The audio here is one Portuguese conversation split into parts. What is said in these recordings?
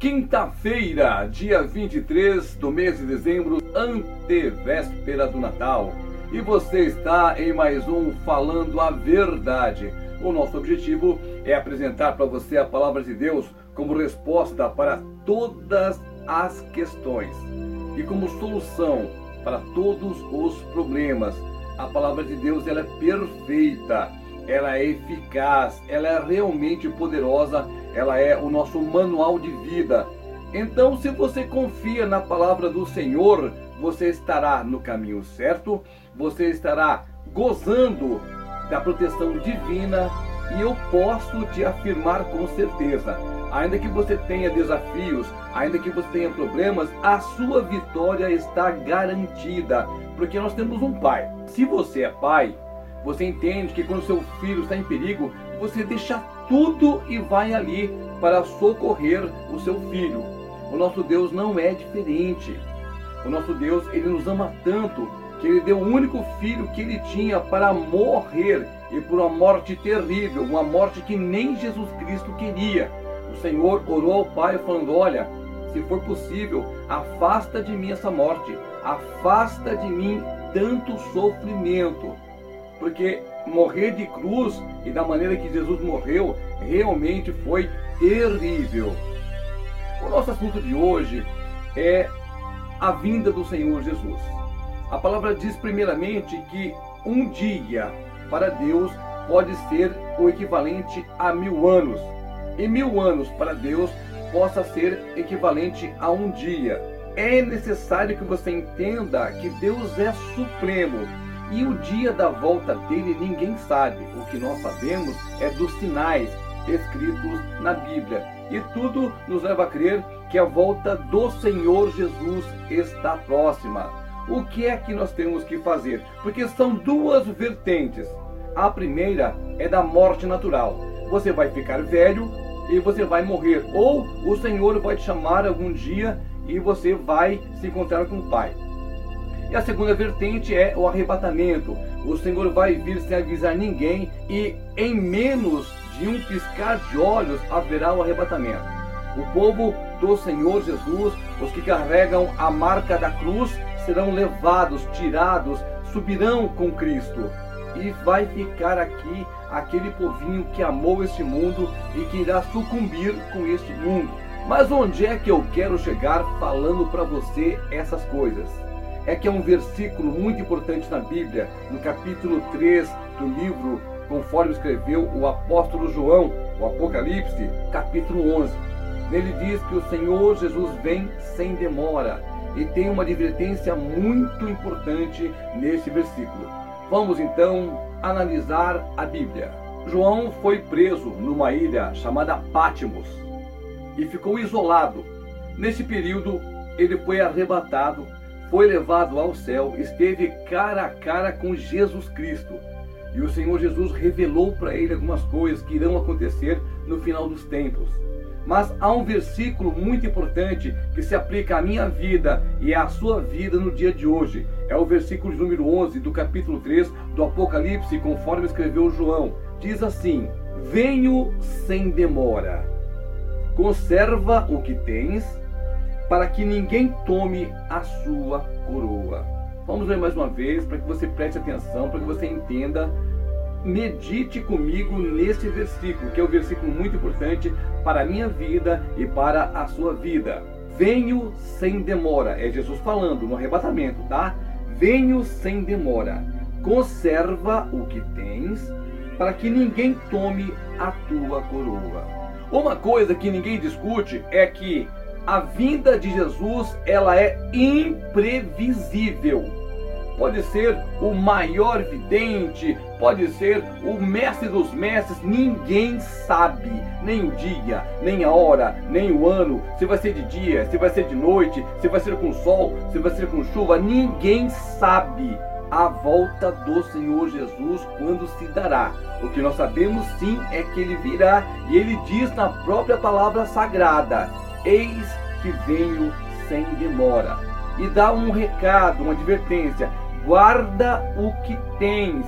Quinta-feira, dia 23 do mês de dezembro, antevéspera do Natal. E você está em mais um Falando a Verdade. O nosso objetivo é apresentar para você a palavra de Deus como resposta para todas as questões e como solução para todos os problemas. A palavra de Deus ela é perfeita, ela é eficaz, ela é realmente poderosa ela é o nosso manual de vida. Então, se você confia na palavra do Senhor, você estará no caminho certo, você estará gozando da proteção divina e eu posso te afirmar com certeza, ainda que você tenha desafios, ainda que você tenha problemas, a sua vitória está garantida, porque nós temos um pai. Se você é pai, você entende que quando seu filho está em perigo, você deixa tudo e vai ali para socorrer o seu filho. O nosso Deus não é diferente. O nosso Deus, ele nos ama tanto que ele deu o único filho que ele tinha para morrer e por uma morte terrível, uma morte que nem Jesus Cristo queria. O Senhor orou ao Pai falando: Olha, se for possível, afasta de mim essa morte, afasta de mim tanto sofrimento porque morrer de cruz e da maneira que Jesus morreu realmente foi terrível. O nosso assunto de hoje é a vinda do Senhor Jesus. A palavra diz primeiramente que um dia para Deus pode ser o equivalente a mil anos, e mil anos para Deus possa ser equivalente a um dia. É necessário que você entenda que Deus é supremo e o dia da volta dele ninguém sabe. O que nós sabemos é dos sinais escritos na Bíblia. E tudo nos leva a crer que a volta do Senhor Jesus está próxima. O que é que nós temos que fazer? Porque são duas vertentes. A primeira é da morte natural. Você vai ficar velho e você vai morrer. Ou o Senhor vai te chamar algum dia e você vai se encontrar com o Pai. E a segunda vertente é o arrebatamento. O Senhor vai vir sem avisar ninguém e em menos de um piscar de olhos haverá o arrebatamento. O povo do Senhor Jesus, os que carregam a marca da cruz, serão levados, tirados, subirão com Cristo. E vai ficar aqui aquele povinho que amou este mundo e que irá sucumbir com este mundo. Mas onde é que eu quero chegar falando para você essas coisas? É que é um versículo muito importante na Bíblia, no capítulo 3 do livro, conforme escreveu o apóstolo João, o Apocalipse, capítulo 11. Nele diz que o Senhor Jesus vem sem demora e tem uma advertência muito importante nesse versículo. Vamos então analisar a Bíblia. João foi preso numa ilha chamada Pátimos e ficou isolado. Nesse período, ele foi arrebatado foi levado ao céu, esteve cara a cara com Jesus Cristo. E o Senhor Jesus revelou para ele algumas coisas que irão acontecer no final dos tempos. Mas há um versículo muito importante que se aplica à minha vida e à sua vida no dia de hoje. É o versículo número 11 do capítulo 3 do Apocalipse, conforme escreveu João. Diz assim: Venho sem demora. Conserva o que tens para que ninguém tome a sua coroa. Vamos ler mais uma vez para que você preste atenção, para que você entenda. Medite comigo neste versículo, que é um versículo muito importante para a minha vida e para a sua vida. Venho sem demora, é Jesus falando no arrebatamento, tá? Venho sem demora. Conserva o que tens, para que ninguém tome a tua coroa. Uma coisa que ninguém discute é que a vinda de Jesus ela é imprevisível. Pode ser o maior vidente, pode ser o mestre dos mestres, ninguém sabe nem o dia, nem a hora, nem o ano, se vai ser de dia, se vai ser de noite, se vai ser com sol, se vai ser com chuva, ninguém sabe a volta do Senhor Jesus quando se dará. O que nós sabemos sim é que ele virá e ele diz na própria palavra sagrada: Eis que venho sem demora. E dá um recado, uma advertência: guarda o que tens,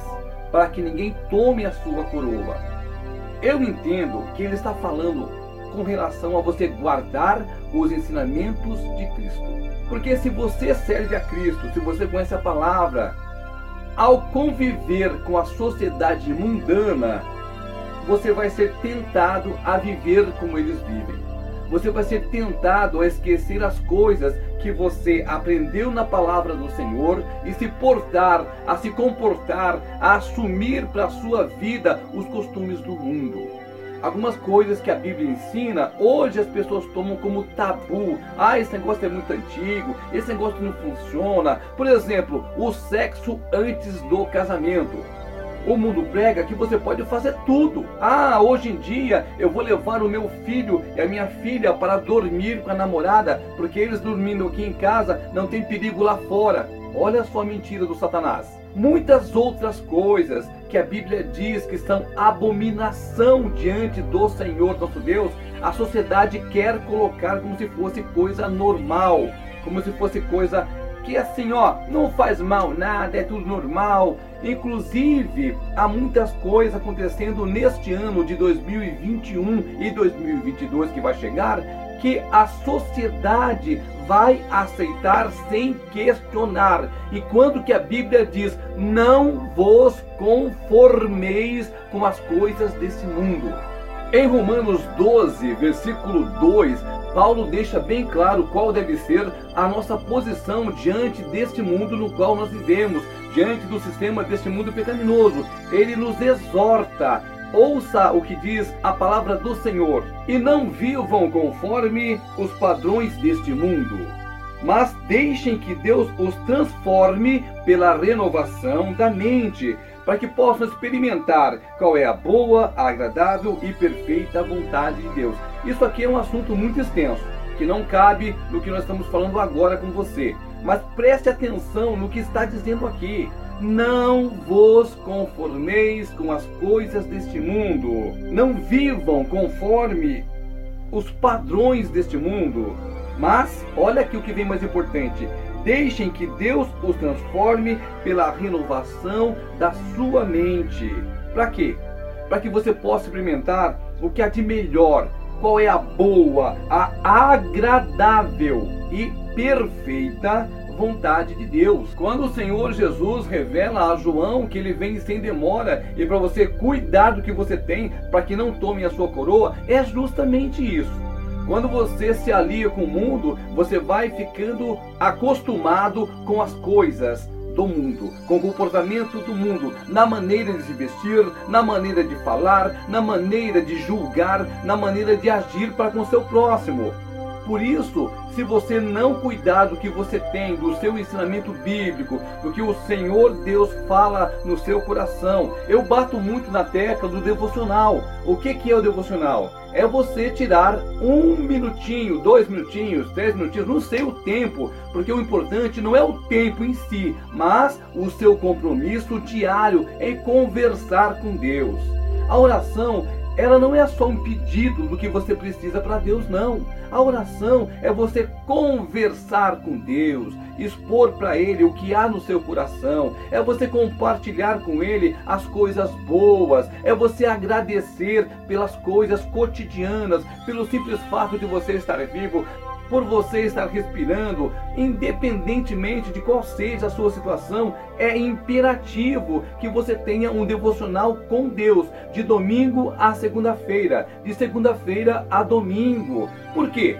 para que ninguém tome a sua coroa. Eu entendo que ele está falando com relação a você guardar os ensinamentos de Cristo. Porque se você serve a Cristo, se você conhece a palavra, ao conviver com a sociedade mundana, você vai ser tentado a viver como eles vivem. Você vai ser tentado a esquecer as coisas que você aprendeu na palavra do Senhor e se portar, a se comportar, a assumir para a sua vida os costumes do mundo algumas coisas que a Bíblia ensina, hoje as pessoas tomam como tabu. Ah, esse negócio é muito antigo, esse negócio não funciona. Por exemplo, o sexo antes do casamento. O mundo prega que você pode fazer tudo. Ah, hoje em dia eu vou levar o meu filho e a minha filha para dormir com a namorada, porque eles dormindo aqui em casa não tem perigo lá fora. Olha só a mentira do Satanás. Muitas outras coisas que a Bíblia diz que são abominação diante do Senhor nosso Deus, a sociedade quer colocar como se fosse coisa normal, como se fosse coisa que assim, ó, não faz mal nada, é tudo normal. Inclusive, há muitas coisas acontecendo neste ano de 2021 e 2022 que vai chegar, que a sociedade vai aceitar sem questionar. E quando que a Bíblia diz: "Não vos conformeis com as coisas desse mundo". Em Romanos 12, versículo 2, Paulo deixa bem claro qual deve ser a nossa posição diante deste mundo no qual nós vivemos, diante do sistema deste mundo pecaminoso. Ele nos exorta Ouça o que diz a palavra do Senhor, e não vivam conforme os padrões deste mundo, mas deixem que Deus os transforme pela renovação da mente, para que possam experimentar qual é a boa, agradável e perfeita vontade de Deus. Isso aqui é um assunto muito extenso, que não cabe no que nós estamos falando agora com você. Mas preste atenção no que está dizendo aqui. Não vos conformeis com as coisas deste mundo. Não vivam conforme os padrões deste mundo. Mas, olha aqui o que vem mais importante. Deixem que Deus os transforme pela renovação da sua mente. Para quê? Para que você possa experimentar o que há de melhor, qual é a boa, a agradável e perfeita vontade de Deus. Quando o Senhor Jesus revela a João que ele vem sem demora e para você cuidar do que você tem para que não tome a sua coroa, é justamente isso. Quando você se alia com o mundo, você vai ficando acostumado com as coisas do mundo, com o comportamento do mundo, na maneira de se vestir, na maneira de falar, na maneira de julgar, na maneira de agir para com seu próximo. Por isso, se você não cuidar do que você tem, do seu ensinamento bíblico, do que o Senhor Deus fala no seu coração, eu bato muito na tecla do devocional. O que, que é o devocional? É você tirar um minutinho, dois minutinhos, três minutinhos, não sei o tempo, porque o importante não é o tempo em si, mas o seu compromisso diário em conversar com Deus. A oração ela não é só um pedido do que você precisa para Deus, não. A oração é você conversar com Deus, expor para Ele o que há no seu coração, é você compartilhar com Ele as coisas boas, é você agradecer pelas coisas cotidianas, pelo simples fato de você estar vivo, por você estar respirando, independentemente de qual seja a sua situação, é imperativo que você tenha um devocional com Deus, de domingo a segunda-feira, de segunda-feira a domingo. Por quê?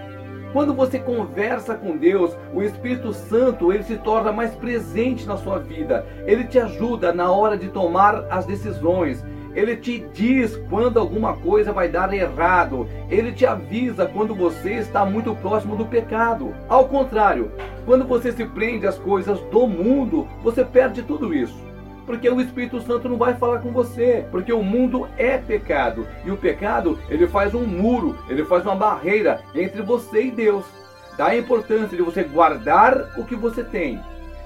Quando você conversa com Deus, o Espírito Santo ele se torna mais presente na sua vida. Ele te ajuda na hora de tomar as decisões. Ele te diz quando alguma coisa vai dar errado. Ele te avisa quando você está muito próximo do pecado. Ao contrário, quando você se prende às coisas do mundo, você perde tudo isso. Porque o Espírito Santo não vai falar com você, porque o mundo é pecado, e o pecado, ele faz um muro, ele faz uma barreira entre você e Deus. Dá a importância de você guardar o que você tem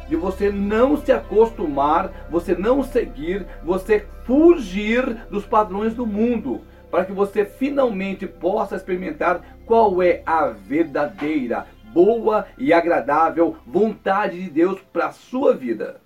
de você não se acostumar, você não seguir, você fugir dos padrões do mundo, para que você finalmente possa experimentar qual é a verdadeira, boa e agradável vontade de Deus para a sua vida.